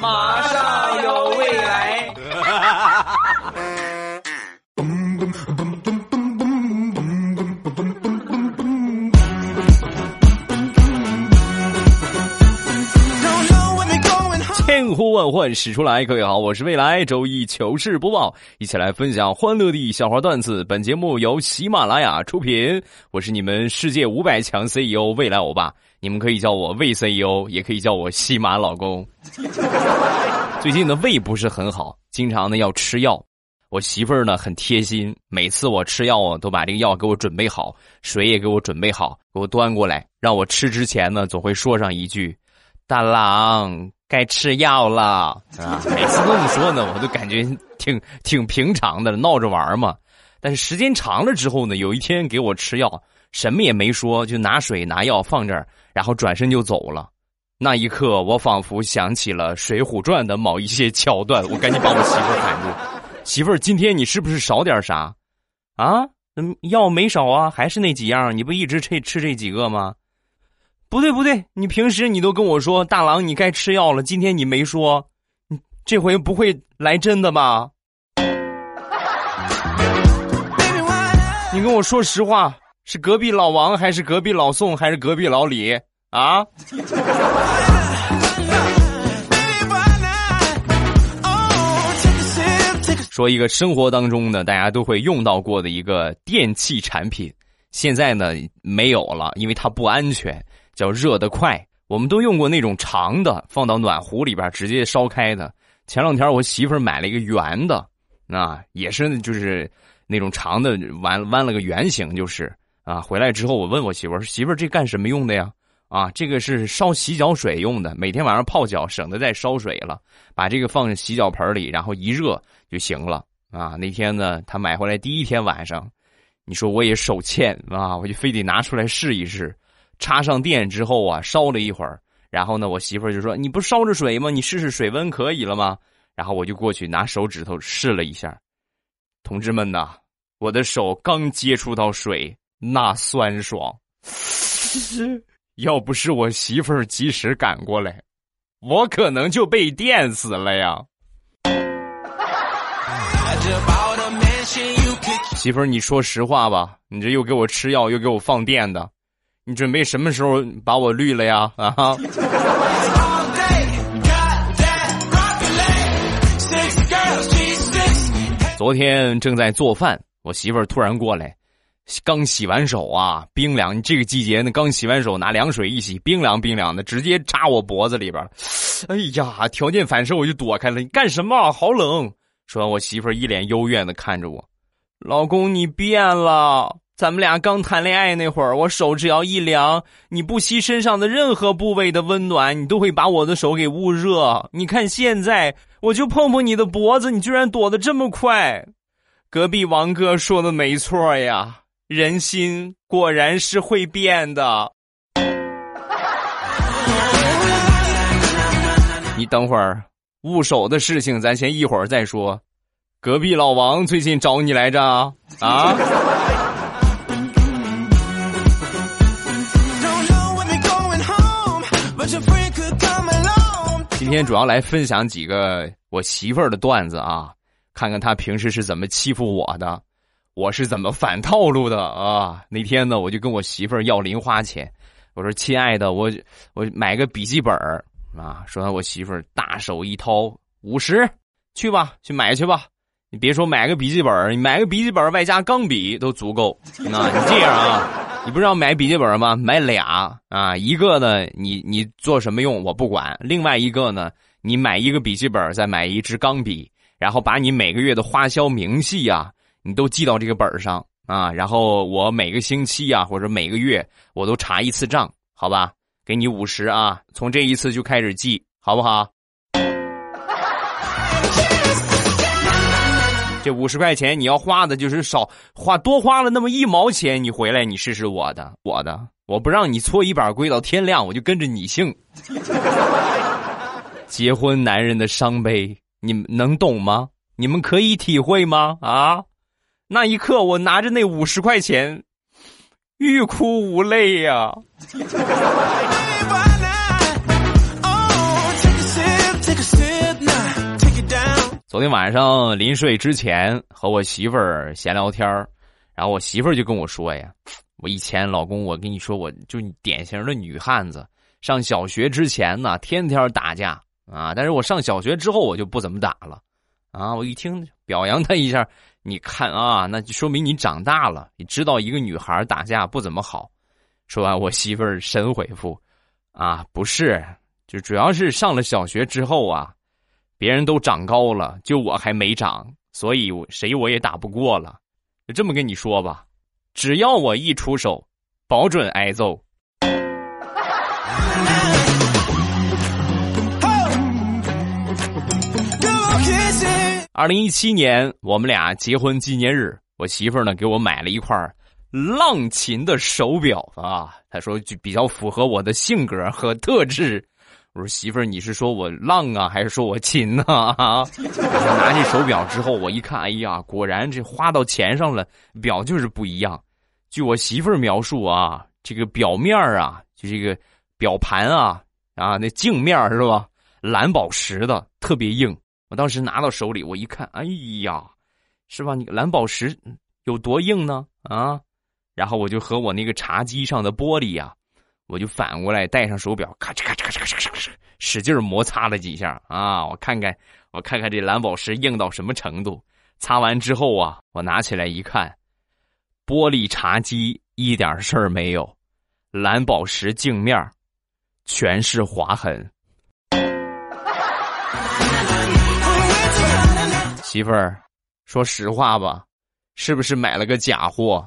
马上有未来。万唤始出来，各位好，我是未来。周一糗事播报，一起来分享欢乐的笑话段子。本节目由喜马拉雅出品，我是你们世界五百强 CEO 未来欧巴，你们可以叫我魏 CEO，也可以叫我西马老公。最近的胃不是很好，经常呢要吃药。我媳妇儿呢很贴心，每次我吃药啊，都把这个药给我准备好，水也给我准备好，给我端过来，让我吃之前呢，总会说上一句：“大郎。”该吃药了啊！每次这么说呢，我都感觉挺挺平常的，闹着玩嘛。但是时间长了之后呢，有一天给我吃药，什么也没说，就拿水拿药放这儿，然后转身就走了。那一刻，我仿佛想起了《水浒传》的某一些桥段，我赶紧把我媳妇喊住：“ 媳妇儿，今天你是不是少点啥？啊？嗯，药没少啊，还是那几样，你不一直吃吃这几个吗？”不对不对，你平时你都跟我说大郎你该吃药了，今天你没说，你这回不会来真的吧？你跟我说实话，是隔壁老王还是隔壁老宋还是隔壁老李啊？说一个生活当中呢，大家都会用到过的一个电器产品，现在呢没有了，因为它不安全。叫热得快，我们都用过那种长的，放到暖壶里边直接烧开的。前两天我媳妇儿买了一个圆的，啊，也是就是那种长的，弯弯了个圆形，就是啊。回来之后我问我媳妇儿说，媳妇儿这干什么用的呀？啊，这个是烧洗脚水用的，每天晚上泡脚，省得再烧水了。把这个放洗脚盆里，然后一热就行了。啊，那天呢，他买回来第一天晚上，你说我也手欠啊，我就非得拿出来试一试。插上电之后啊，烧了一会儿，然后呢，我媳妇儿就说：“你不烧着水吗？你试试水温可以了吗？”然后我就过去拿手指头试了一下，同志们呐，我的手刚接触到水，那酸爽，要不是我媳妇儿及时赶过来，我可能就被电死了呀。媳妇儿，你说实话吧，你这又给我吃药，又给我放电的。你准备什么时候把我绿了呀？啊哈！昨天正在做饭，我媳妇儿突然过来，刚洗完手啊，冰凉。这个季节呢，刚洗完手，拿凉水一洗，冰凉冰凉的，直接扎我脖子里边。哎呀，条件反射我就躲开了。你干什么？好冷！说完，我媳妇儿一脸幽怨的看着我，老公，你变了。咱们俩刚谈恋爱那会儿，我手只要一凉，你不惜身上的任何部位的温暖，你都会把我的手给捂热。你看现在，我就碰碰你的脖子，你居然躲得这么快。隔壁王哥说的没错呀，人心果然是会变的。你等会儿，捂手的事情咱先一会儿再说。隔壁老王最近找你来着啊？今天主要来分享几个我媳妇儿的段子啊，看看她平时是怎么欺负我的，我是怎么反套路的啊。那天呢，我就跟我媳妇儿要零花钱，我说：“亲爱的，我我买个笔记本儿啊。”说完，我媳妇儿大手一掏，五十，去吧，去买去吧。你别说买个笔记本儿，你买个笔记本儿外加钢笔都足够。那你这样啊。你不是要买笔记本吗？买俩啊，一个呢，你你做什么用我不管。另外一个呢，你买一个笔记本，再买一支钢笔，然后把你每个月的花销明细呀，你都记到这个本上啊。然后我每个星期呀，或者每个月我都查一次账，好吧？给你五十啊，从这一次就开始记，好不好？这五十块钱你要花的就是少花多花了那么一毛钱，你回来你试试我的我的，我不让你搓衣板跪到天亮，我就跟着你姓。结婚男人的伤悲，你们能懂吗？你们可以体会吗？啊，那一刻我拿着那五十块钱，欲哭无泪呀。昨天晚上临睡之前和我媳妇儿闲聊天儿然后我媳妇儿就跟我说呀：“我以前老公，我跟你说，我就典型的女汉子。上小学之前呢，天天打架啊，但是我上小学之后，我就不怎么打了。啊，我一听表扬他一下，你看啊，那就说明你长大了，你知道一个女孩打架不怎么好。说完，我媳妇儿神回复：啊，不是，就主要是上了小学之后啊。”别人都长高了，就我还没长，所以谁我也打不过了。就这么跟你说吧，只要我一出手，保准挨揍。二零一七年，我们俩结婚纪念日，我媳妇儿呢给我买了一块浪琴的手表啊，她说就比较符合我的性格和特质。我说媳妇儿，你是说我浪啊，还是说我勤呢？啊！拿起手表之后，我一看，哎呀，果然这花到钱上了，表就是不一样。据我媳妇儿描述啊，这个表面啊，就这个表盘啊，啊，那镜面是吧？蓝宝石的，特别硬。我当时拿到手里，我一看，哎呀，是吧？你蓝宝石有多硬呢？啊！然后我就和我那个茶几上的玻璃呀。我就反过来戴上手表，咔嚓咔嚓咔嚓咔嚓，使劲摩擦了几下啊！我看看，我看看这蓝宝石硬到什么程度。擦完之后啊，我拿起来一看，玻璃茶几一点事儿没有，蓝宝石镜面全是划痕。媳妇儿，说实话吧，是不是买了个假货？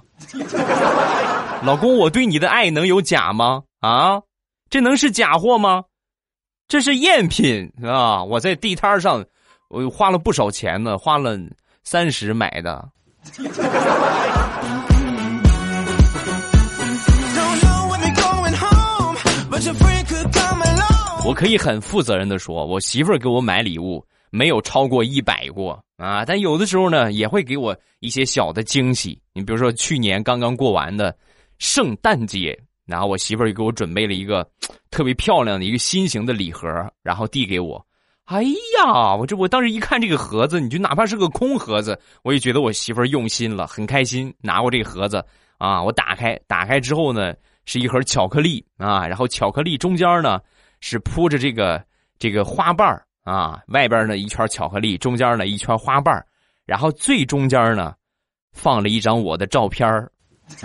老公，我对你的爱能有假吗？啊，这能是假货吗？这是赝品啊！我在地摊上，我花了不少钱呢，花了三十买的。我可以很负责任的说，我媳妇儿给我买礼物没有超过一百过啊，但有的时候呢，也会给我一些小的惊喜。你比如说去年刚刚过完的圣诞节。然后我媳妇儿又给我准备了一个特别漂亮的一个心形的礼盒，然后递给我。哎呀，我这我当时一看这个盒子，你就哪怕是个空盒子，我也觉得我媳妇儿用心了，很开心。拿过这个盒子啊，我打开，打开之后呢，是一盒巧克力啊，然后巧克力中间呢是铺着这个这个花瓣儿啊，外边呢一圈巧克力，中间呢一圈花瓣儿然后最中间呢放了一张我的照片儿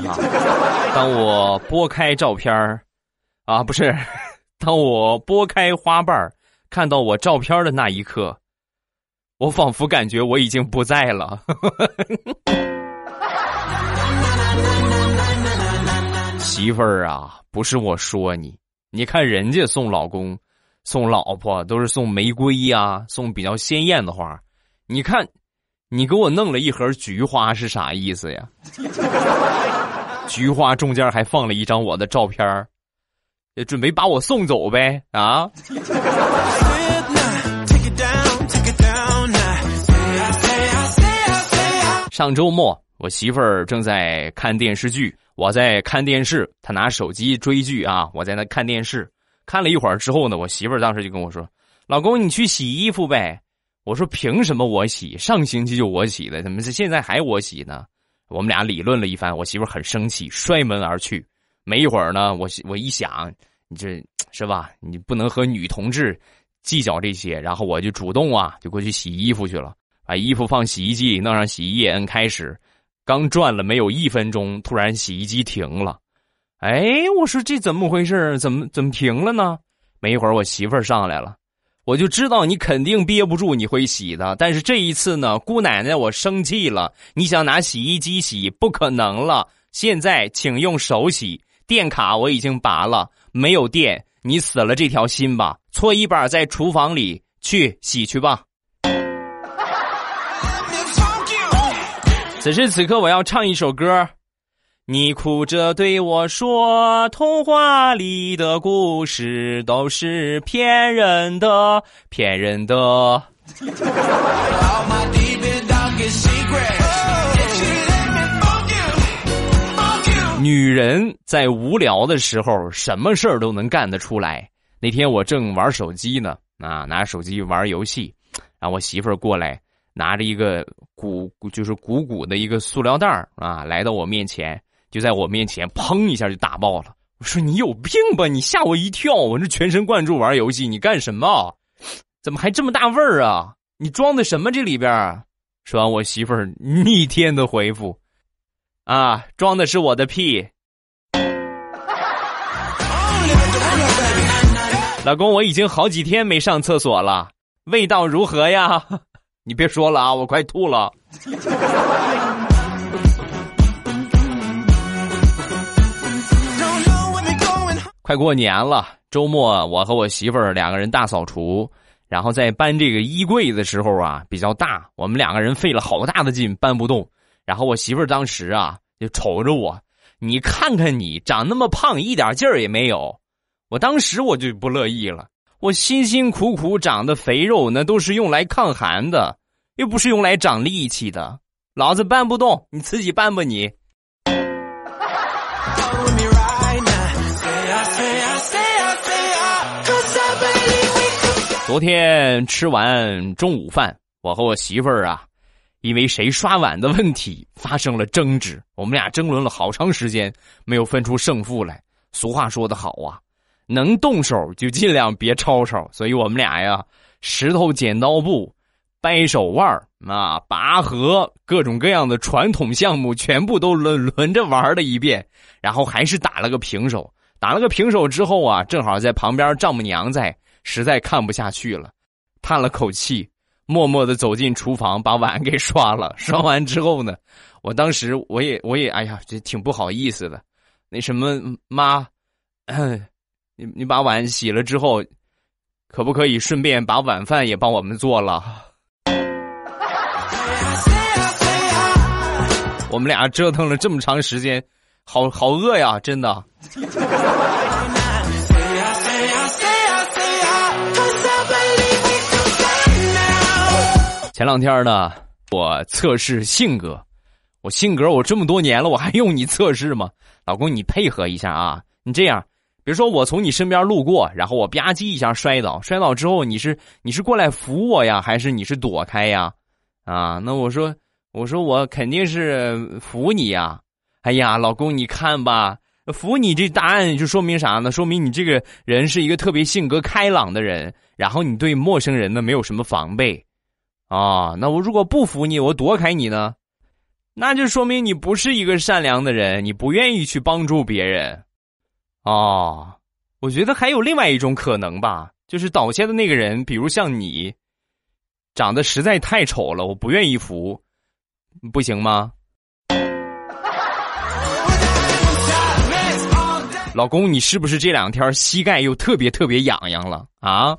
啊。当我拨开照片啊，不是，当我拨开花瓣看到我照片的那一刻，我仿佛感觉我已经不在了。媳妇儿啊，不是我说你，你看人家送老公、送老婆都是送玫瑰呀，送比较鲜艳的花，你看，你给我弄了一盒菊花是啥意思呀？菊花中间还放了一张我的照片也准备把我送走呗啊！上周末，我媳妇儿正在看电视剧，我在看电视，她拿手机追剧啊，我在那看电视。看了一会儿之后呢，我媳妇儿当时就跟我说：“老公，你去洗衣服呗。”我说：“凭什么我洗？上星期就我洗的，怎么是现在还我洗呢？”我们俩理论了一番，我媳妇很生气，摔门而去。没一会儿呢，我我一想，你这是吧？你不能和女同志计较这些。然后我就主动啊，就过去洗衣服去了，把衣服放洗衣机，弄上洗衣液，摁开始。刚转了没有一分钟，突然洗衣机停了。哎，我说这怎么回事？怎么怎么停了呢？没一会儿，我媳妇上来了。我就知道你肯定憋不住，你会洗的。但是这一次呢，姑奶奶，我生气了。你想拿洗衣机洗，不可能了。现在请用手洗，电卡我已经拔了，没有电，你死了这条心吧。搓衣板在厨房里，去洗去吧。此时此刻，我要唱一首歌。你哭着对我说：“童话里的故事都是骗人的，骗人的。”女人在无聊的时候，什么事儿都能干得出来。那天我正玩手机呢，啊，拿手机玩游戏，然后我媳妇儿过来拿着一个鼓就是鼓鼓的一个塑料袋儿啊，来到我面前，就在我面前砰一下就打爆了。我说你有病吧？你吓我一跳！我这全神贯注玩游戏，你干什么？怎么还这么大味儿啊？你装的什么这里边？说完，我媳妇儿逆天的回复：“啊，装的是我的屁。”老公，我已经好几天没上厕所了，味道如何呀？你别说了啊，我快吐了。快过年了，周末我和我媳妇儿两个人大扫除，然后在搬这个衣柜的时候啊，比较大，我们两个人费了好大的劲搬不动。然后我媳妇儿当时啊就瞅着我，你看看你长那么胖，一点劲儿也没有。我当时我就不乐意了，我辛辛苦苦长的肥肉那都是用来抗寒的，又不是用来长力气的。老子搬不动，你自己搬吧你。昨天吃完中午饭，我和我媳妇儿啊，因为谁刷碗的问题发生了争执，我们俩争论了好长时间，没有分出胜负来。俗话说得好啊。能动手就尽量别吵吵，所以我们俩呀，石头剪刀布、掰手腕啊、拔河，各种各样的传统项目全部都轮轮着玩了一遍，然后还是打了个平手。打了个平手之后啊，正好在旁边丈母娘在，实在看不下去了，叹了口气，默默的走进厨房把碗给刷了。刷完之后呢，我当时我也我也哎呀，这挺不好意思的，那什么妈。你你把碗洗了之后，可不可以顺便把晚饭也帮我们做了？我们俩折腾了这么长时间，好好饿呀，真的。前两天呢，我测试性格，我性格我这么多年了，我还用你测试吗？老公，你配合一下啊，你这样。比如说我从你身边路过，然后我吧唧一下摔倒，摔倒之后你是你是过来扶我呀，还是你是躲开呀？啊，那我说我说我肯定是扶你呀。哎呀，老公你看吧，扶你这答案就说明啥呢？说明你这个人是一个特别性格开朗的人，然后你对陌生人呢没有什么防备。啊，那我如果不扶你，我躲开你呢，那就说明你不是一个善良的人，你不愿意去帮助别人。哦，我觉得还有另外一种可能吧，就是倒下的那个人，比如像你，长得实在太丑了，我不愿意扶，不行吗？老公，你是不是这两天膝盖又特别特别痒痒了啊？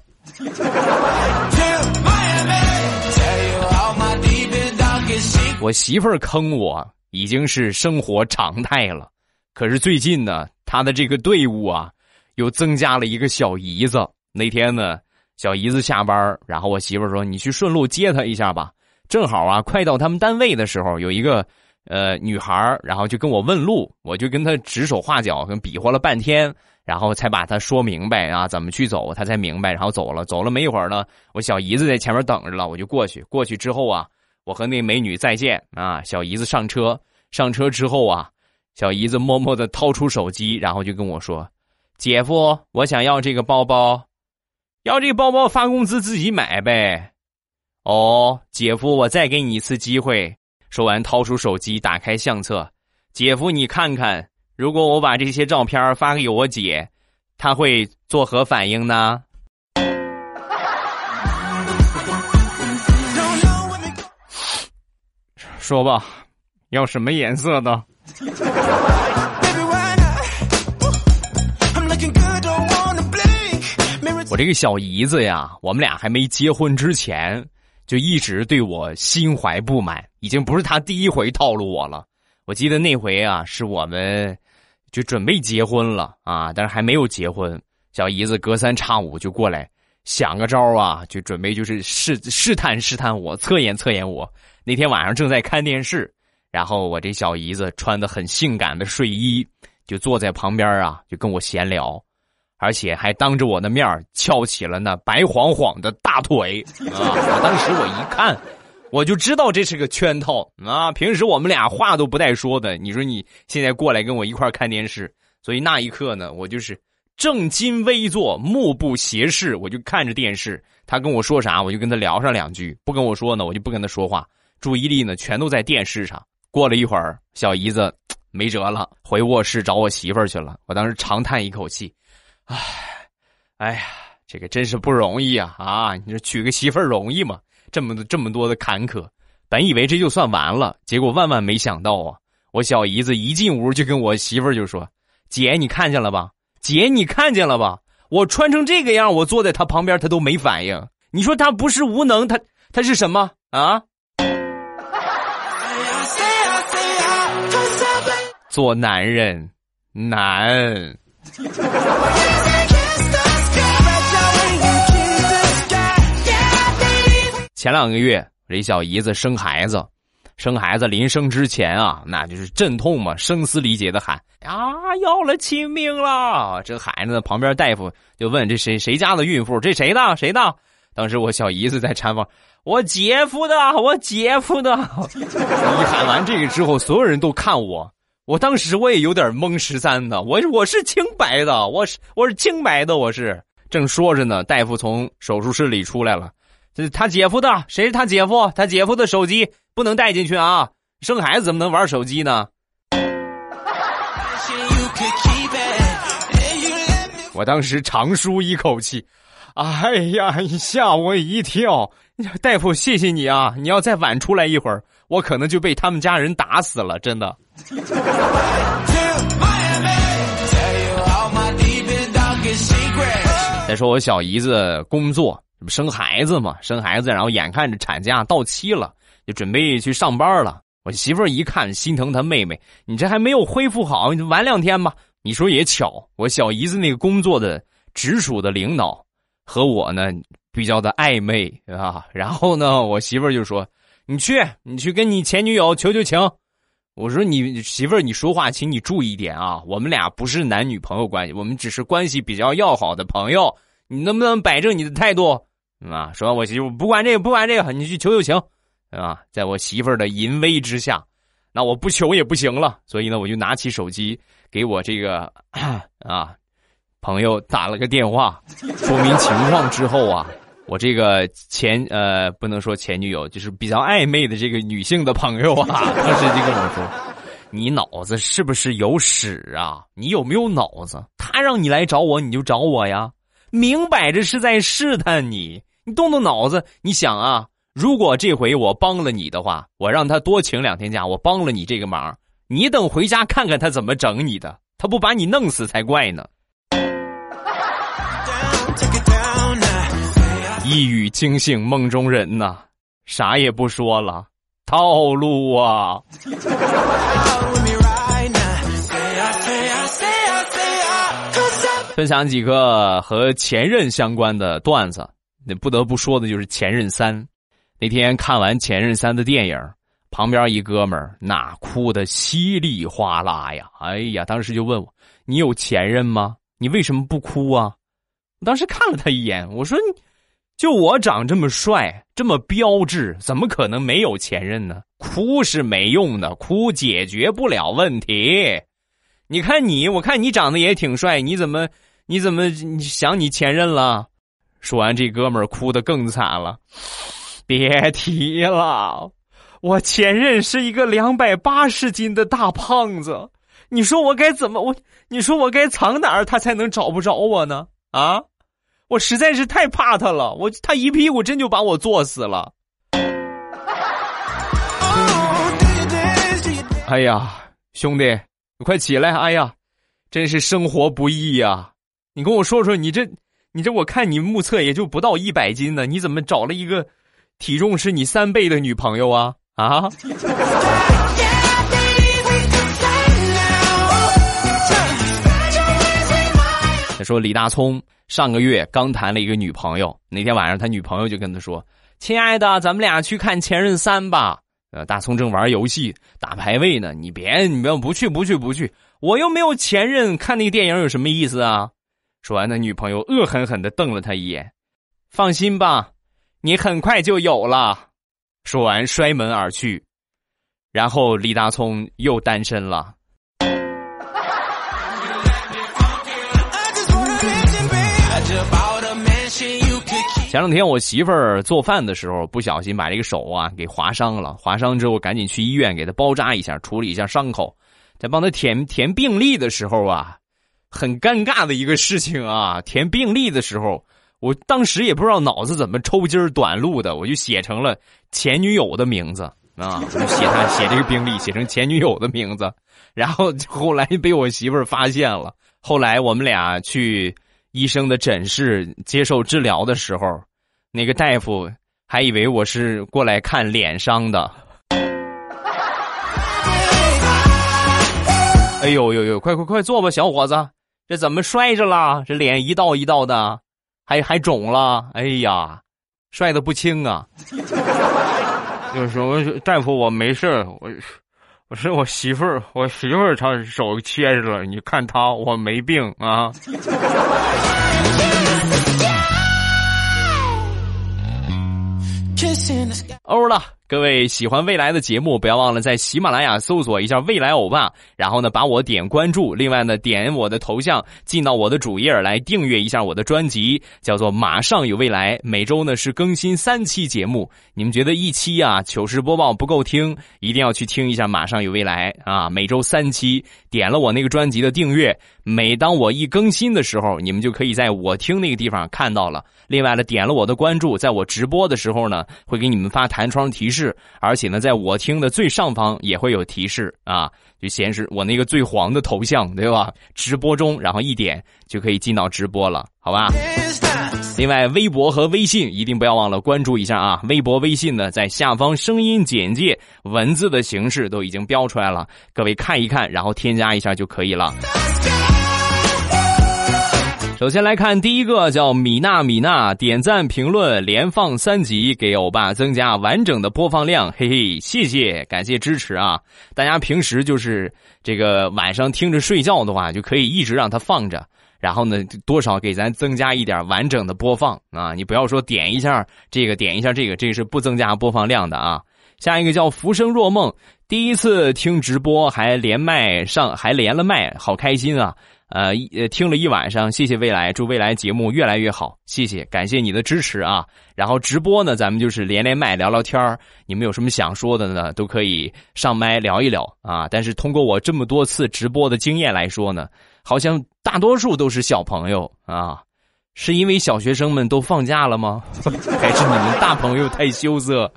我媳妇儿坑我已经是生活常态了，可是最近呢？他的这个队伍啊，又增加了一个小姨子。那天呢，小姨子下班，然后我媳妇儿说：“你去顺路接她一下吧。”正好啊，快到他们单位的时候，有一个呃女孩，然后就跟我问路，我就跟她指手画脚，跟比划了半天，然后才把她说明白啊，怎么去走，她才明白，然后走了。走了没一会儿呢，我小姨子在前面等着了，我就过去。过去之后啊，我和那美女再见啊，小姨子上车，上车之后啊。小姨子默默的掏出手机，然后就跟我说：“姐夫，我想要这个包包，要这个包包发工资自己买呗。”哦，姐夫，我再给你一次机会。说完，掏出手机，打开相册。姐夫，你看看，如果我把这些照片发给我姐，她会作何反应呢？说吧，要什么颜色的？我这个小姨子呀，我们俩还没结婚之前，就一直对我心怀不满，已经不是她第一回套路我了。我记得那回啊，是我们就准备结婚了啊，但是还没有结婚，小姨子隔三差五就过来想个招啊，就准备就是试试探试探我，测验测验我。那天晚上正在看电视。然后我这小姨子穿的很性感的睡衣，就坐在旁边啊，就跟我闲聊，而且还当着我的面翘起了那白晃晃的大腿啊！我当时我一看，我就知道这是个圈套啊！平时我们俩话都不带说的，你说你现在过来跟我一块看电视，所以那一刻呢，我就是正襟危坐，目不斜视，我就看着电视。他跟我说啥，我就跟他聊上两句；不跟我说呢，我就不跟他说话，注意力呢全都在电视上。过了一会儿，小姨子没辙了，回卧室找我媳妇儿去了。我当时长叹一口气，唉，哎呀，这个真是不容易啊！啊，你说娶个媳妇儿容易吗？这么这么多的坎坷，本以为这就算完了，结果万万没想到啊！我小姨子一进屋就跟我媳妇儿就说：“姐，你看见了吧？姐，你看见了吧？我穿成这个样，我坐在她旁边，她都没反应。你说她不是无能，她她是什么啊？”做男人难。前两个月，这小姨子生孩子，生孩子临生之前啊，那就是阵痛嘛，声嘶力竭的喊：“啊，要了亲命了！”这孩子旁边大夫就问：“这谁谁家的孕妇？这谁的？谁的？”当时我小姨子在产房，我姐夫的，我姐夫的。一喊完这个之后，所有人都看我，我当时我也有点懵十三的，我我是清白的，我是我是清白的，我是正说着呢，大夫从手术室里出来了。这是他姐夫的，谁是他姐夫？他姐夫的手机不能带进去啊！生孩子怎么能玩手机呢？我当时长舒一口气，哎呀，你吓我一跳！大夫，谢谢你啊！你要再晚出来一会儿，我可能就被他们家人打死了，真的。再说我小姨子工作。这不生孩子嘛？生孩子，然后眼看着产假到期了，就准备去上班了。我媳妇儿一看，心疼她妹妹，你这还没有恢复好，你晚两天吧。你说也巧，我小姨子那个工作的直属的领导和我呢比较的暧昧啊。然后呢，我媳妇儿就说：“你去，你去跟你前女友求求情。”我说：“你媳妇儿，你说话请你注意点啊，我们俩不是男女朋友关系，我们只是关系比较要好的朋友。你能不能摆正你的态度？”啊！说我媳妇不管这个，不管这个，你去求求情，啊！在我媳妇儿的淫威之下，那我不求也不行了。所以呢，我就拿起手机给我这个啊朋友打了个电话，说明情况之后啊，我这个前呃不能说前女友，就是比较暧昧的这个女性的朋友啊，当时就跟我说：“你脑子是不是有屎啊？你有没有脑子？他让你来找我，你就找我呀？明摆着是在试探你。”你动动脑子，你想啊，如果这回我帮了你的话，我让他多请两天假，我帮了你这个忙，你等回家看看他怎么整你的，他不把你弄死才怪呢。一语惊醒梦中人呐，啥也不说了，套路啊！分享几个和前任相关的段子。那不得不说的就是《前任三》，那天看完《前任三》的电影，旁边一哥们儿那哭的稀里哗啦呀！哎呀，当时就问我：“你有前任吗？你为什么不哭啊？”我当时看了他一眼，我说：“你就我长这么帅，这么标致，怎么可能没有前任呢？哭是没用的，哭解决不了问题。你看你，我看你长得也挺帅，你怎么你怎么想你前任了？”说完，这哥们儿哭得更惨了。别提了，我前任是一个两百八十斤的大胖子。你说我该怎么我？你说我该藏哪儿，他才能找不着我呢？啊！我实在是太怕他了，我他一屁股真就把我坐死了。哎呀，兄弟，你快起来！哎呀，真是生活不易呀！你跟我说说，你这。你这我看你目测也就不到一百斤呢，你怎么找了一个体重是你三倍的女朋友啊？啊！他说李大聪上个月刚谈了一个女朋友，那天晚上他女朋友就跟他说：“亲爱的，咱们俩去看《前任三》吧。”呃，大聪正玩游戏打排位呢，你别，你不要不去不去不去，我又没有前任，看那电影有什么意思啊？说完，那女朋友恶狠狠的瞪了他一眼。放心吧，你很快就有了。说完摔门而去，然后李大聪又单身了。前两天我媳妇儿做饭的时候不小心把这个手啊给划伤了，划伤之后赶紧去医院给她包扎一下，处理一下伤口。在帮她填填病历的时候啊，很尴尬的一个事情啊！填病历的时候，我当时也不知道脑子怎么抽筋短路的，我就写成了前女友的名字啊，就写他写这个病历写成前女友的名字，然后后来被我媳妇儿发现了。后来我们俩去。医生的诊室接受治疗的时候，那个大夫还以为我是过来看脸伤的。哎呦呦呦！快快快坐吧，小伙子，这怎么摔着了？这脸一道一道的，还还肿了。哎呀，摔的不轻啊！就说大夫，我没事我我是我媳妇儿，我媳妇儿她手切着了，你看她，我没病啊。欧了，各位喜欢未来的节目，不要忘了在喜马拉雅搜索一下“未来欧巴”，然后呢把我点关注。另外呢，点我的头像进到我的主页来订阅一下我的专辑，叫做《马上有未来》。每周呢是更新三期节目。你们觉得一期啊糗事播报不够听，一定要去听一下《马上有未来》啊！每周三期，点了我那个专辑的订阅，每当我一更新的时候，你们就可以在我听那个地方看到了。另外呢，点了我的关注，在我直播的时候呢，会给你们发弹窗提示，是而且呢，在我听的最上方也会有提示啊，就显示我那个最黄的头像，对吧？直播中，然后一点就可以进到直播了，好吧？另外，微博和微信一定不要忘了关注一下啊！微博、微信呢，在下方声音简介文字的形式都已经标出来了，各位看一看，然后添加一下就可以了。首先来看第一个，叫米娜米娜，点赞评论连放三集，给欧巴增加完整的播放量，嘿嘿，谢谢，感谢支持啊！大家平时就是这个晚上听着睡觉的话，就可以一直让它放着，然后呢，多少给咱增加一点完整的播放啊！你不要说点一下这个，点一下这个，这个是不增加播放量的啊！下一个叫浮生若梦，第一次听直播还连麦上，还连了麦，好开心啊！呃，听了一晚上，谢谢未来，祝未来节目越来越好，谢谢，感谢你的支持啊！然后直播呢，咱们就是连连麦聊聊天你们有什么想说的呢，都可以上麦聊一聊啊！但是通过我这么多次直播的经验来说呢，好像大多数都是小朋友啊，是因为小学生们都放假了吗？还是你们大朋友太羞涩，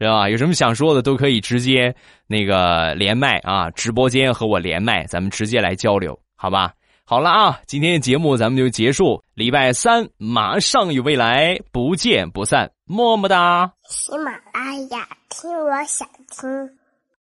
是吧？有什么想说的都可以直接那个连麦啊，直播间和我连麦，咱们直接来交流，好吧？好了啊，今天的节目咱们就结束。礼拜三马上与未来，不见不散，么么哒。喜马拉雅听，我想听。